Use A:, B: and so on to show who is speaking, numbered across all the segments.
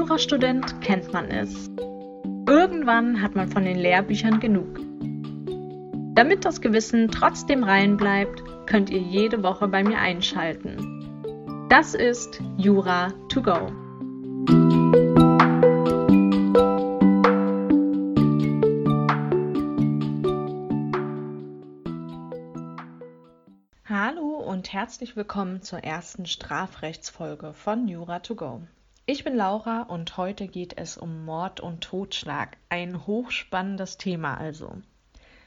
A: Jurastudent kennt man es. Irgendwann hat man von den Lehrbüchern genug. Damit das Gewissen trotzdem rein bleibt, könnt ihr jede Woche bei mir einschalten. Das ist Jura to go. Hallo und herzlich willkommen zur ersten Strafrechtsfolge von Jura to go. Ich bin Laura und heute geht es um Mord und Totschlag. Ein hochspannendes Thema also.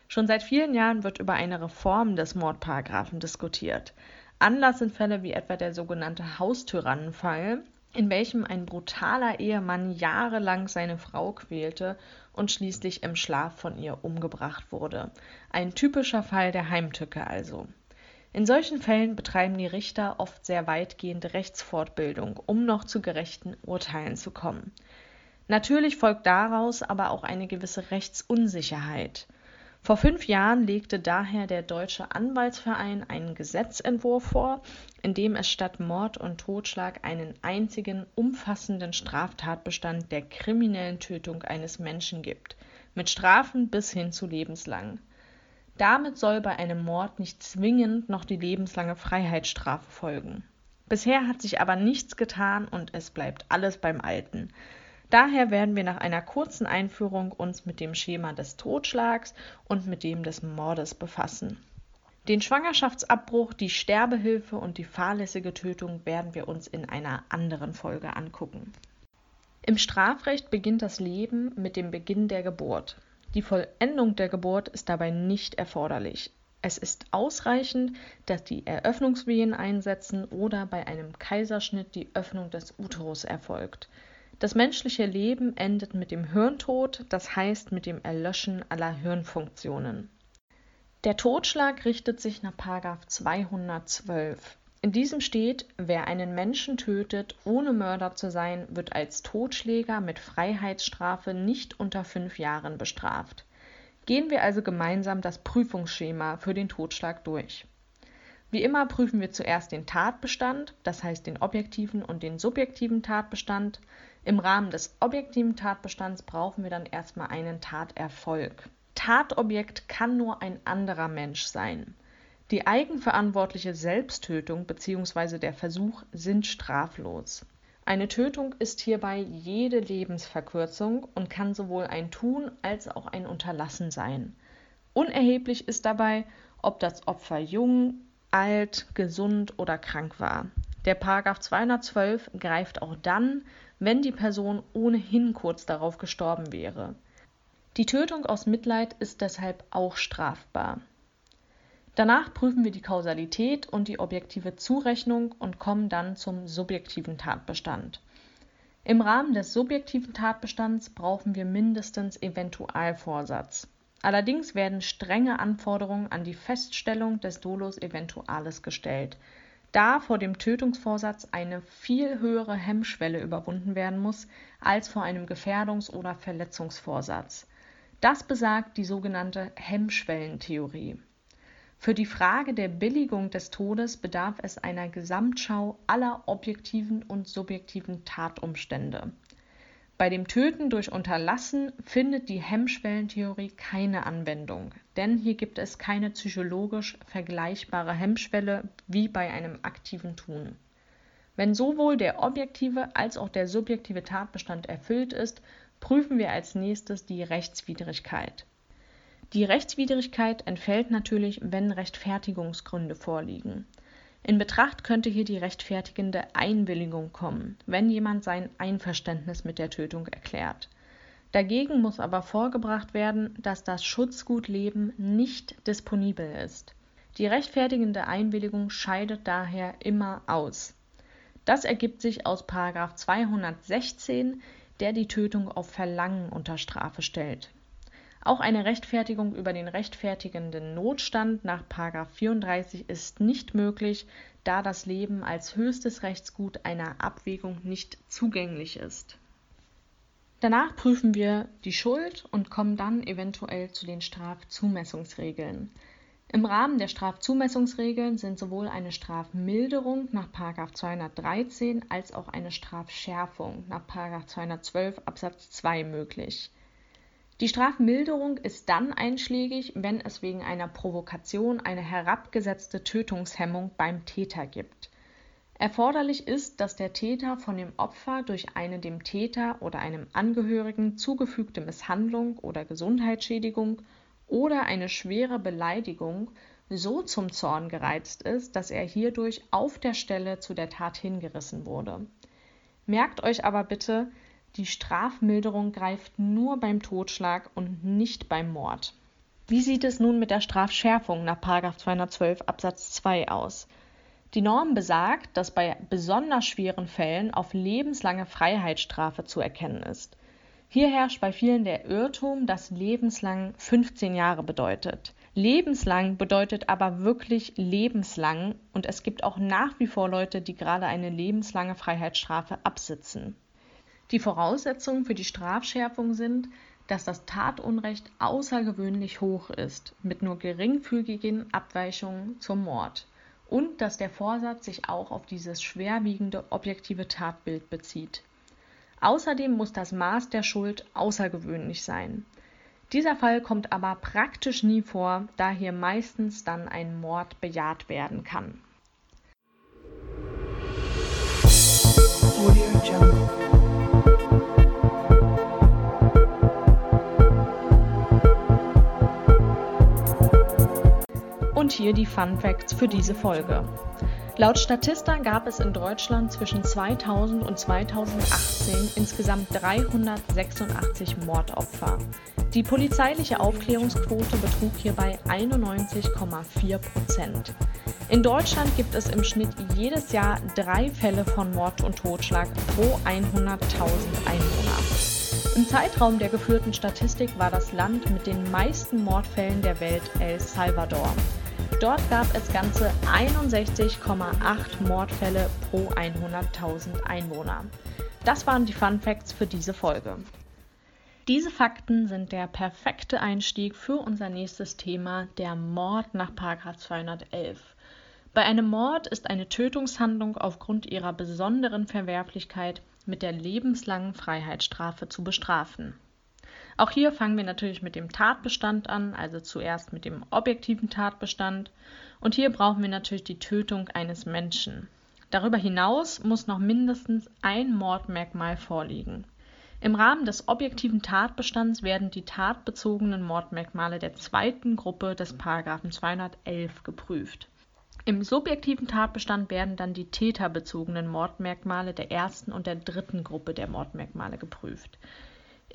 A: Schon seit vielen Jahren wird über eine Reform des Mordparagraphen diskutiert. Anlass sind Fälle wie etwa der sogenannte Haustyrannenfall, in welchem ein brutaler Ehemann jahrelang seine Frau quälte und schließlich im Schlaf von ihr umgebracht wurde. Ein typischer Fall der Heimtücke also. In solchen Fällen betreiben die Richter oft sehr weitgehende Rechtsfortbildung, um noch zu gerechten Urteilen zu kommen. Natürlich folgt daraus aber auch eine gewisse Rechtsunsicherheit. Vor fünf Jahren legte daher der Deutsche Anwaltsverein einen Gesetzentwurf vor, in dem es statt Mord und Totschlag einen einzigen umfassenden Straftatbestand der kriminellen Tötung eines Menschen gibt, mit Strafen bis hin zu lebenslang. Damit soll bei einem Mord nicht zwingend noch die lebenslange Freiheitsstrafe folgen. Bisher hat sich aber nichts getan und es bleibt alles beim Alten. Daher werden wir nach einer kurzen Einführung uns mit dem Schema des Totschlags und mit dem des Mordes befassen. Den Schwangerschaftsabbruch, die Sterbehilfe und die fahrlässige Tötung werden wir uns in einer anderen Folge angucken. Im Strafrecht beginnt das Leben mit dem Beginn der Geburt. Die Vollendung der Geburt ist dabei nicht erforderlich. Es ist ausreichend, dass die Eröffnungswehen einsetzen oder bei einem Kaiserschnitt die Öffnung des Uterus erfolgt. Das menschliche Leben endet mit dem Hirntod, das heißt mit dem Erlöschen aller Hirnfunktionen. Der Totschlag richtet sich nach 212. In diesem steht, wer einen Menschen tötet, ohne Mörder zu sein, wird als Totschläger mit Freiheitsstrafe nicht unter fünf Jahren bestraft. Gehen wir also gemeinsam das Prüfungsschema für den Totschlag durch. Wie immer prüfen wir zuerst den Tatbestand, das heißt den objektiven und den subjektiven Tatbestand. Im Rahmen des objektiven Tatbestands brauchen wir dann erstmal einen Taterfolg. Tatobjekt kann nur ein anderer Mensch sein. Die eigenverantwortliche Selbsttötung bzw. der Versuch sind straflos. Eine Tötung ist hierbei jede Lebensverkürzung und kann sowohl ein Tun als auch ein Unterlassen sein. Unerheblich ist dabei, ob das Opfer jung, alt, gesund oder krank war. Der Paragraph 212 greift auch dann, wenn die Person ohnehin kurz darauf gestorben wäre. Die Tötung aus Mitleid ist deshalb auch strafbar. Danach prüfen wir die Kausalität und die objektive Zurechnung und kommen dann zum subjektiven Tatbestand. Im Rahmen des subjektiven Tatbestands brauchen wir mindestens Eventualvorsatz. Allerdings werden strenge Anforderungen an die Feststellung des Dolus Eventualis gestellt, da vor dem Tötungsvorsatz eine viel höhere Hemmschwelle überwunden werden muss als vor einem Gefährdungs- oder Verletzungsvorsatz. Das besagt die sogenannte Hemmschwellentheorie. Für die Frage der Billigung des Todes bedarf es einer Gesamtschau aller objektiven und subjektiven Tatumstände. Bei dem Töten durch Unterlassen findet die Hemmschwellentheorie keine Anwendung, denn hier gibt es keine psychologisch vergleichbare Hemmschwelle wie bei einem aktiven Tun. Wenn sowohl der objektive als auch der subjektive Tatbestand erfüllt ist, prüfen wir als nächstes die Rechtswidrigkeit. Die Rechtswidrigkeit entfällt natürlich, wenn Rechtfertigungsgründe vorliegen. In Betracht könnte hier die rechtfertigende Einwilligung kommen, wenn jemand sein Einverständnis mit der Tötung erklärt. Dagegen muss aber vorgebracht werden, dass das Schutzgutleben nicht disponibel ist. Die rechtfertigende Einwilligung scheidet daher immer aus. Das ergibt sich aus 216, der die Tötung auf Verlangen unter Strafe stellt. Auch eine Rechtfertigung über den rechtfertigenden Notstand nach 34 ist nicht möglich, da das Leben als höchstes Rechtsgut einer Abwägung nicht zugänglich ist. Danach prüfen wir die Schuld und kommen dann eventuell zu den Strafzumessungsregeln. Im Rahmen der Strafzumessungsregeln sind sowohl eine Strafmilderung nach 213 als auch eine Strafschärfung nach 212 Absatz 2 möglich. Die Strafmilderung ist dann einschlägig, wenn es wegen einer Provokation eine herabgesetzte Tötungshemmung beim Täter gibt. Erforderlich ist, dass der Täter von dem Opfer durch eine dem Täter oder einem Angehörigen zugefügte Misshandlung oder Gesundheitsschädigung oder eine schwere Beleidigung so zum Zorn gereizt ist, dass er hierdurch auf der Stelle zu der Tat hingerissen wurde. Merkt euch aber bitte, die Strafmilderung greift nur beim Totschlag und nicht beim Mord. Wie sieht es nun mit der Strafschärfung nach 212 Absatz 2 aus? Die Norm besagt, dass bei besonders schweren Fällen auf lebenslange Freiheitsstrafe zu erkennen ist. Hier herrscht bei vielen der Irrtum, dass lebenslang 15 Jahre bedeutet. Lebenslang bedeutet aber wirklich lebenslang und es gibt auch nach wie vor Leute, die gerade eine lebenslange Freiheitsstrafe absitzen. Die Voraussetzungen für die Strafschärfung sind, dass das Tatunrecht außergewöhnlich hoch ist, mit nur geringfügigen Abweichungen zum Mord und dass der Vorsatz sich auch auf dieses schwerwiegende objektive Tatbild bezieht. Außerdem muss das Maß der Schuld außergewöhnlich sein. Dieser Fall kommt aber praktisch nie vor, da hier meistens dann ein Mord bejaht werden kann. Und hier die Fun Facts für diese Folge. Laut Statista gab es in Deutschland zwischen 2000 und 2018 insgesamt 386 Mordopfer. Die polizeiliche Aufklärungsquote betrug hierbei 91,4 Prozent. In Deutschland gibt es im Schnitt jedes Jahr drei Fälle von Mord und Totschlag pro 100.000 Einwohner. Im Zeitraum der geführten Statistik war das Land mit den meisten Mordfällen der Welt El Salvador. Dort gab es ganze 61,8 Mordfälle pro 100.000 Einwohner. Das waren die Fun Facts für diese Folge. Diese Fakten sind der perfekte Einstieg für unser nächstes Thema, der Mord nach 211. Bei einem Mord ist eine Tötungshandlung aufgrund ihrer besonderen Verwerflichkeit mit der lebenslangen Freiheitsstrafe zu bestrafen. Auch hier fangen wir natürlich mit dem Tatbestand an, also zuerst mit dem objektiven Tatbestand. Und hier brauchen wir natürlich die Tötung eines Menschen. Darüber hinaus muss noch mindestens ein Mordmerkmal vorliegen. Im Rahmen des objektiven Tatbestands werden die tatbezogenen Mordmerkmale der zweiten Gruppe des Paragraphen 211 geprüft. Im subjektiven Tatbestand werden dann die täterbezogenen Mordmerkmale der ersten und der dritten Gruppe der Mordmerkmale geprüft.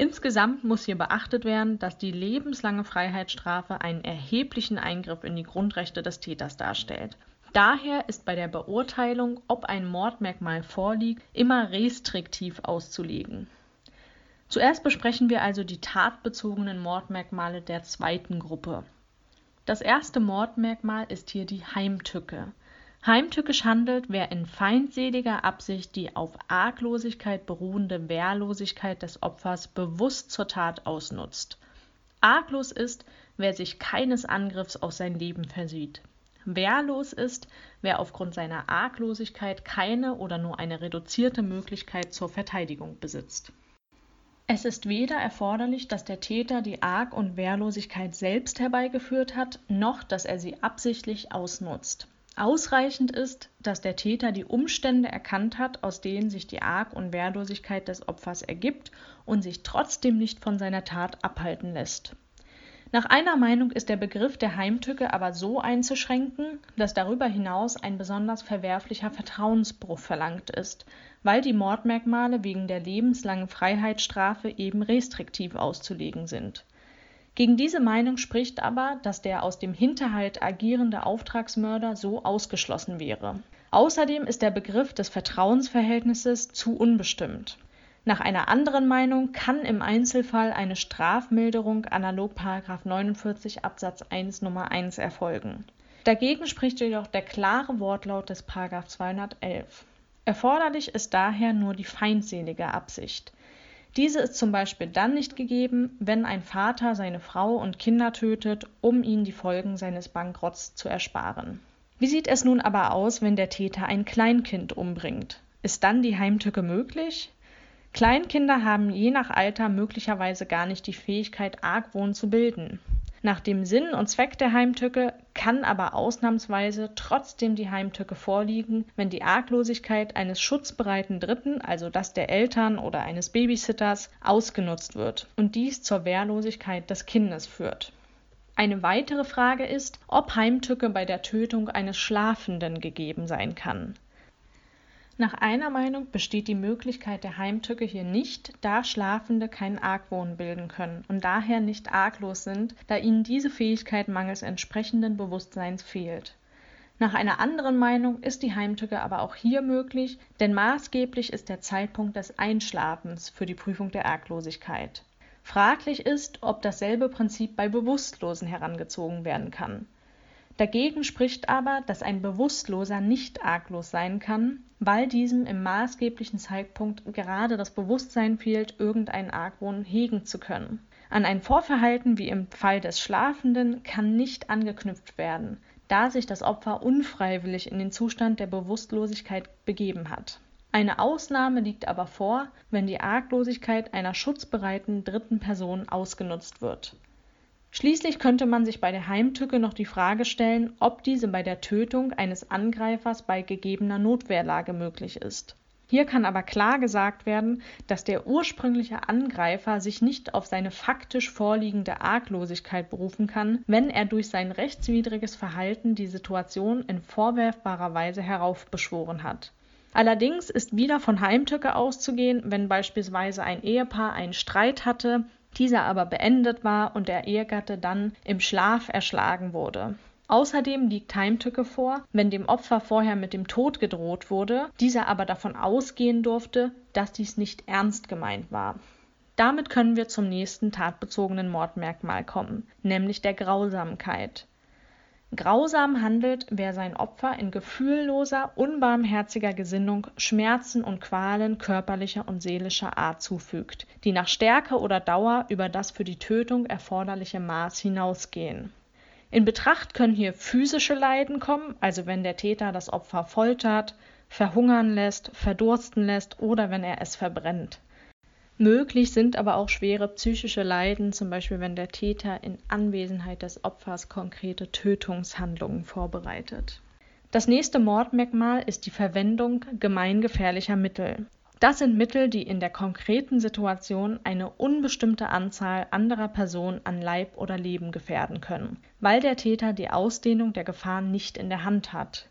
A: Insgesamt muss hier beachtet werden, dass die lebenslange Freiheitsstrafe einen erheblichen Eingriff in die Grundrechte des Täters darstellt. Daher ist bei der Beurteilung, ob ein Mordmerkmal vorliegt, immer restriktiv auszulegen. Zuerst besprechen wir also die tatbezogenen Mordmerkmale der zweiten Gruppe. Das erste Mordmerkmal ist hier die Heimtücke. Heimtückisch handelt, wer in feindseliger Absicht die auf Arglosigkeit beruhende Wehrlosigkeit des Opfers bewusst zur Tat ausnutzt. Arglos ist, wer sich keines Angriffs auf sein Leben versieht. Wehrlos ist, wer aufgrund seiner Arglosigkeit keine oder nur eine reduzierte Möglichkeit zur Verteidigung besitzt. Es ist weder erforderlich, dass der Täter die Arg- und Wehrlosigkeit selbst herbeigeführt hat, noch dass er sie absichtlich ausnutzt. Ausreichend ist, dass der Täter die Umstände erkannt hat, aus denen sich die Arg- und Wehrlosigkeit des Opfers ergibt und sich trotzdem nicht von seiner Tat abhalten lässt. Nach einer Meinung ist der Begriff der Heimtücke aber so einzuschränken, dass darüber hinaus ein besonders verwerflicher Vertrauensbruch verlangt ist, weil die Mordmerkmale wegen der lebenslangen Freiheitsstrafe eben restriktiv auszulegen sind. Gegen diese Meinung spricht aber, dass der aus dem Hinterhalt agierende Auftragsmörder so ausgeschlossen wäre. Außerdem ist der Begriff des Vertrauensverhältnisses zu unbestimmt. Nach einer anderen Meinung kann im Einzelfall eine Strafmilderung analog 49 Absatz 1 Nummer 1 erfolgen. Dagegen spricht jedoch der klare Wortlaut des 211. Erforderlich ist daher nur die feindselige Absicht. Diese ist zum Beispiel dann nicht gegeben, wenn ein Vater seine Frau und Kinder tötet, um ihnen die Folgen seines Bankrotts zu ersparen. Wie sieht es nun aber aus, wenn der Täter ein Kleinkind umbringt? Ist dann die Heimtücke möglich? Kleinkinder haben je nach Alter möglicherweise gar nicht die Fähigkeit, Argwohn zu bilden. Nach dem Sinn und Zweck der Heimtücke kann aber ausnahmsweise trotzdem die Heimtücke vorliegen, wenn die Arglosigkeit eines schutzbereiten Dritten, also das der Eltern oder eines Babysitters, ausgenutzt wird und dies zur Wehrlosigkeit des Kindes führt. Eine weitere Frage ist, ob Heimtücke bei der Tötung eines Schlafenden gegeben sein kann. Nach einer Meinung besteht die Möglichkeit der Heimtücke hier nicht, da Schlafende keinen Argwohn bilden können und daher nicht arglos sind, da ihnen diese Fähigkeit mangels entsprechenden Bewusstseins fehlt. Nach einer anderen Meinung ist die Heimtücke aber auch hier möglich, denn maßgeblich ist der Zeitpunkt des Einschlafens für die Prüfung der Arglosigkeit. Fraglich ist, ob dasselbe Prinzip bei Bewusstlosen herangezogen werden kann. Dagegen spricht aber, dass ein Bewusstloser nicht arglos sein kann, weil diesem im maßgeblichen Zeitpunkt gerade das Bewusstsein fehlt, irgendeinen Argwohn hegen zu können. An ein Vorverhalten wie im Fall des Schlafenden kann nicht angeknüpft werden, da sich das Opfer unfreiwillig in den Zustand der Bewusstlosigkeit begeben hat. Eine Ausnahme liegt aber vor, wenn die Arglosigkeit einer schutzbereiten dritten Person ausgenutzt wird. Schließlich könnte man sich bei der Heimtücke noch die Frage stellen, ob diese bei der Tötung eines Angreifers bei gegebener Notwehrlage möglich ist. Hier kann aber klar gesagt werden, dass der ursprüngliche Angreifer sich nicht auf seine faktisch vorliegende Arglosigkeit berufen kann, wenn er durch sein rechtswidriges Verhalten die Situation in vorwerfbarer Weise heraufbeschworen hat. Allerdings ist wieder von Heimtücke auszugehen, wenn beispielsweise ein Ehepaar einen Streit hatte, dieser aber beendet war und der Ehegatte dann im Schlaf erschlagen wurde. Außerdem liegt Heimtücke vor, wenn dem Opfer vorher mit dem Tod gedroht wurde, dieser aber davon ausgehen durfte, dass dies nicht ernst gemeint war. Damit können wir zum nächsten tatbezogenen Mordmerkmal kommen, nämlich der Grausamkeit. Grausam handelt, wer sein Opfer in gefühlloser, unbarmherziger Gesinnung Schmerzen und Qualen körperlicher und seelischer Art zufügt, die nach Stärke oder Dauer über das für die Tötung erforderliche Maß hinausgehen. In Betracht können hier physische Leiden kommen, also wenn der Täter das Opfer foltert, verhungern lässt, verdursten lässt oder wenn er es verbrennt. Möglich sind aber auch schwere psychische Leiden, zum Beispiel wenn der Täter in Anwesenheit des Opfers konkrete Tötungshandlungen vorbereitet. Das nächste Mordmerkmal ist die Verwendung gemeingefährlicher Mittel. Das sind Mittel, die in der konkreten Situation eine unbestimmte Anzahl anderer Personen an Leib oder Leben gefährden können, weil der Täter die Ausdehnung der Gefahr nicht in der Hand hat.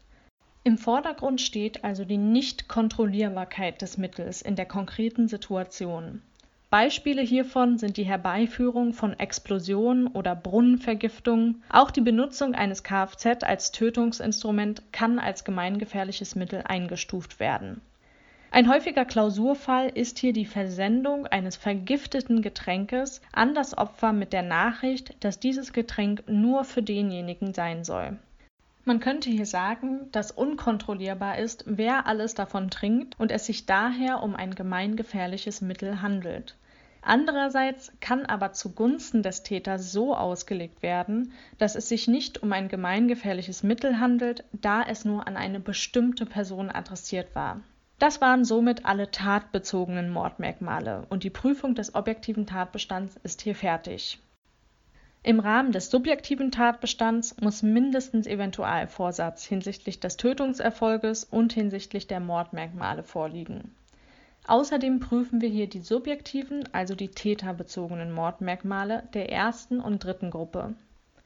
A: Im Vordergrund steht also die Nichtkontrollierbarkeit des Mittels in der konkreten Situation. Beispiele hiervon sind die Herbeiführung von Explosionen oder Brunnenvergiftungen. Auch die Benutzung eines Kfz als Tötungsinstrument kann als gemeingefährliches Mittel eingestuft werden. Ein häufiger Klausurfall ist hier die Versendung eines vergifteten Getränkes an das Opfer mit der Nachricht, dass dieses Getränk nur für denjenigen sein soll. Man könnte hier sagen, dass unkontrollierbar ist, wer alles davon trinkt und es sich daher um ein gemeingefährliches Mittel handelt. Andererseits kann aber zugunsten des Täters so ausgelegt werden, dass es sich nicht um ein gemeingefährliches Mittel handelt, da es nur an eine bestimmte Person adressiert war. Das waren somit alle tatbezogenen Mordmerkmale und die Prüfung des objektiven Tatbestands ist hier fertig. Im Rahmen des subjektiven Tatbestands muss mindestens Eventualvorsatz hinsichtlich des Tötungserfolges und hinsichtlich der Mordmerkmale vorliegen. Außerdem prüfen wir hier die subjektiven, also die täterbezogenen Mordmerkmale der ersten und dritten Gruppe.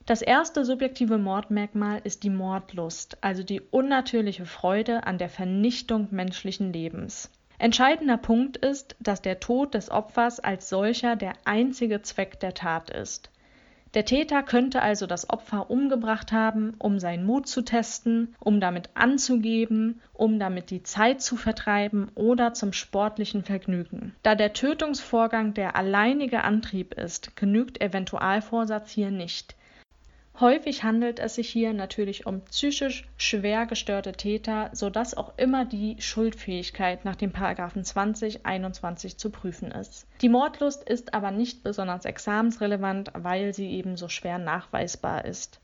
A: Das erste subjektive Mordmerkmal ist die Mordlust, also die unnatürliche Freude an der Vernichtung menschlichen Lebens. Entscheidender Punkt ist, dass der Tod des Opfers als solcher der einzige Zweck der Tat ist. Der Täter könnte also das Opfer umgebracht haben, um seinen Mut zu testen, um damit anzugeben, um damit die Zeit zu vertreiben oder zum sportlichen Vergnügen. Da der Tötungsvorgang der alleinige Antrieb ist, genügt Eventualvorsatz hier nicht. Häufig handelt es sich hier natürlich um psychisch schwer gestörte Täter, sodass auch immer die Schuldfähigkeit nach dem Paragraphen 20 21 zu prüfen ist. Die Mordlust ist aber nicht besonders examensrelevant, weil sie eben so schwer nachweisbar ist.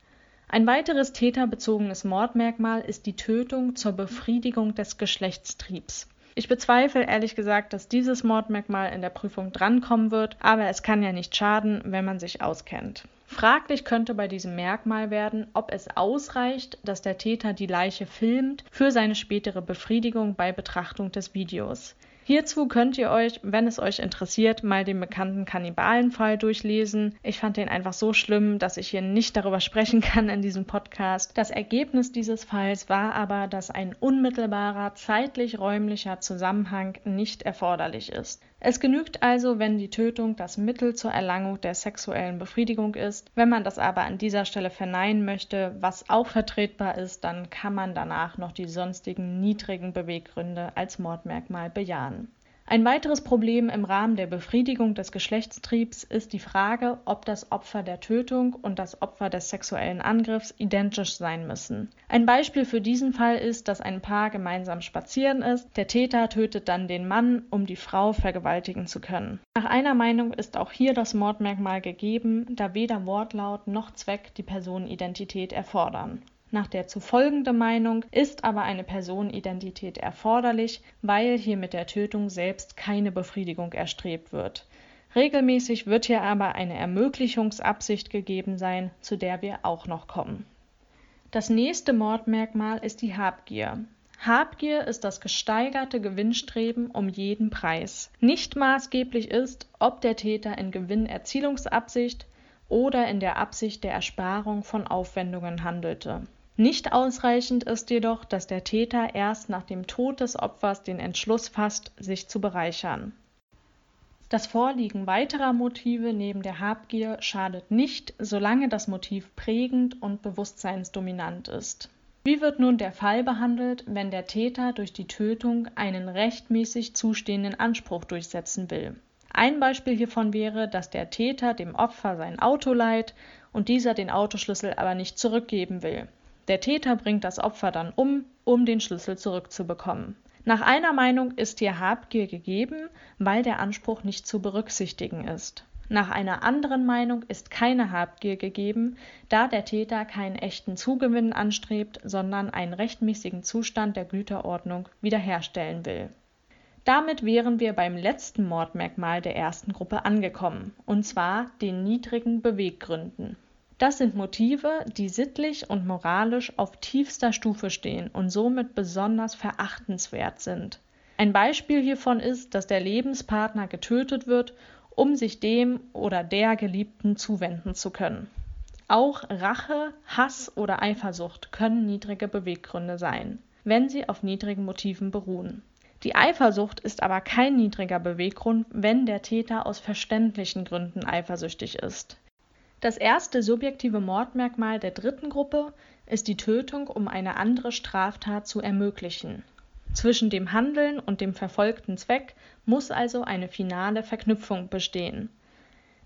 A: Ein weiteres täterbezogenes Mordmerkmal ist die Tötung zur Befriedigung des Geschlechtstriebs. Ich bezweifle ehrlich gesagt, dass dieses Mordmerkmal in der Prüfung drankommen wird, aber es kann ja nicht schaden, wenn man sich auskennt. Fraglich könnte bei diesem Merkmal werden, ob es ausreicht, dass der Täter die Leiche filmt für seine spätere Befriedigung bei Betrachtung des Videos. Hierzu könnt ihr euch, wenn es euch interessiert, mal den bekannten Kannibalenfall durchlesen. Ich fand den einfach so schlimm, dass ich hier nicht darüber sprechen kann in diesem Podcast. Das Ergebnis dieses Falls war aber, dass ein unmittelbarer zeitlich-räumlicher Zusammenhang nicht erforderlich ist. Es genügt also, wenn die Tötung das Mittel zur Erlangung der sexuellen Befriedigung ist. Wenn man das aber an dieser Stelle verneinen möchte, was auch vertretbar ist, dann kann man danach noch die sonstigen niedrigen Beweggründe als Mordmerkmal bejahen. Ein weiteres Problem im Rahmen der Befriedigung des Geschlechtstriebs ist die Frage, ob das Opfer der Tötung und das Opfer des sexuellen Angriffs identisch sein müssen. Ein Beispiel für diesen Fall ist, dass ein Paar gemeinsam spazieren ist, der Täter tötet dann den Mann, um die Frau vergewaltigen zu können. Nach einer Meinung ist auch hier das Mordmerkmal gegeben, da weder Wortlaut noch Zweck die Personenidentität erfordern. Nach der zufolgenden Meinung ist aber eine Personenidentität erforderlich, weil hier mit der Tötung selbst keine Befriedigung erstrebt wird. Regelmäßig wird hier aber eine Ermöglichungsabsicht gegeben sein, zu der wir auch noch kommen. Das nächste Mordmerkmal ist die Habgier. Habgier ist das gesteigerte Gewinnstreben um jeden Preis. Nicht maßgeblich ist, ob der Täter in Gewinnerzielungsabsicht oder in der Absicht der Ersparung von Aufwendungen handelte. Nicht ausreichend ist jedoch, dass der Täter erst nach dem Tod des Opfers den Entschluss fasst, sich zu bereichern. Das Vorliegen weiterer Motive neben der Habgier schadet nicht, solange das Motiv prägend und bewusstseinsdominant ist. Wie wird nun der Fall behandelt, wenn der Täter durch die Tötung einen rechtmäßig zustehenden Anspruch durchsetzen will? Ein Beispiel hiervon wäre, dass der Täter dem Opfer sein Auto leiht und dieser den Autoschlüssel aber nicht zurückgeben will. Der Täter bringt das Opfer dann um, um den Schlüssel zurückzubekommen. Nach einer Meinung ist hier Habgier gegeben, weil der Anspruch nicht zu berücksichtigen ist. Nach einer anderen Meinung ist keine Habgier gegeben, da der Täter keinen echten Zugewinn anstrebt, sondern einen rechtmäßigen Zustand der Güterordnung wiederherstellen will. Damit wären wir beim letzten Mordmerkmal der ersten Gruppe angekommen, und zwar den niedrigen Beweggründen. Das sind Motive, die sittlich und moralisch auf tiefster Stufe stehen und somit besonders verachtenswert sind. Ein Beispiel hiervon ist, dass der Lebenspartner getötet wird, um sich dem oder der Geliebten zuwenden zu können. Auch Rache, Hass oder Eifersucht können niedrige Beweggründe sein, wenn sie auf niedrigen Motiven beruhen. Die Eifersucht ist aber kein niedriger Beweggrund, wenn der Täter aus verständlichen Gründen eifersüchtig ist. Das erste subjektive Mordmerkmal der dritten Gruppe ist die Tötung, um eine andere Straftat zu ermöglichen. Zwischen dem Handeln und dem verfolgten Zweck muss also eine finale Verknüpfung bestehen.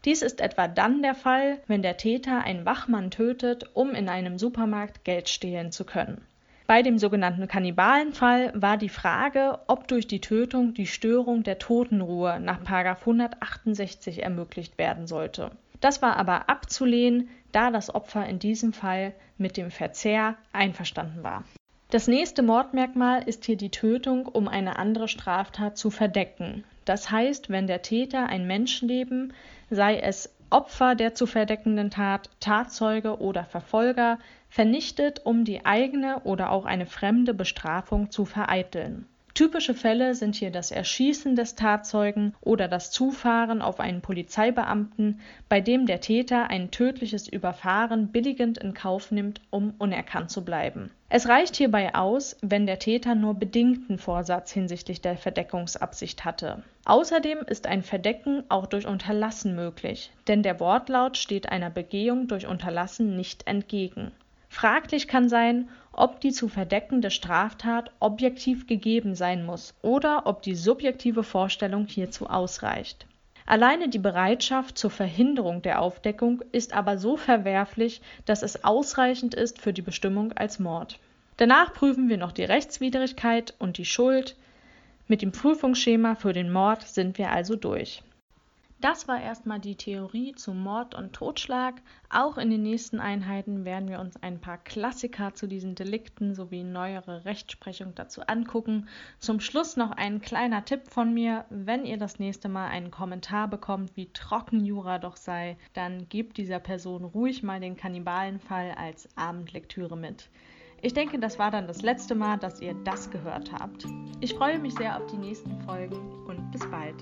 A: Dies ist etwa dann der Fall, wenn der Täter einen Wachmann tötet, um in einem Supermarkt Geld stehlen zu können. Bei dem sogenannten Kannibalenfall war die Frage, ob durch die Tötung die Störung der Totenruhe nach 168 ermöglicht werden sollte. Das war aber abzulehnen, da das Opfer in diesem Fall mit dem Verzehr einverstanden war. Das nächste Mordmerkmal ist hier die Tötung, um eine andere Straftat zu verdecken. Das heißt, wenn der Täter ein Menschenleben, sei es Opfer der zu verdeckenden Tat, Tatzeuge oder Verfolger, vernichtet, um die eigene oder auch eine fremde Bestrafung zu vereiteln. Typische Fälle sind hier das Erschießen des Tatzeugen oder das Zufahren auf einen Polizeibeamten, bei dem der Täter ein tödliches Überfahren billigend in Kauf nimmt, um unerkannt zu bleiben. Es reicht hierbei aus, wenn der Täter nur bedingten Vorsatz hinsichtlich der Verdeckungsabsicht hatte. Außerdem ist ein Verdecken auch durch Unterlassen möglich, denn der Wortlaut steht einer Begehung durch Unterlassen nicht entgegen. Fraglich kann sein, ob die zu verdeckende Straftat objektiv gegeben sein muss oder ob die subjektive Vorstellung hierzu ausreicht. Alleine die Bereitschaft zur Verhinderung der Aufdeckung ist aber so verwerflich, dass es ausreichend ist für die Bestimmung als Mord. Danach prüfen wir noch die Rechtswidrigkeit und die Schuld. Mit dem Prüfungsschema für den Mord sind wir also durch. Das war erstmal die Theorie zu Mord und Totschlag. Auch in den nächsten Einheiten werden wir uns ein paar Klassiker zu diesen Delikten sowie neuere Rechtsprechung dazu angucken. Zum Schluss noch ein kleiner Tipp von mir. Wenn ihr das nächste Mal einen Kommentar bekommt, wie trocken Jura doch sei, dann gebt dieser Person ruhig mal den Kannibalenfall als Abendlektüre mit. Ich denke, das war dann das letzte Mal, dass ihr das gehört habt. Ich freue mich sehr auf die nächsten Folgen und bis bald.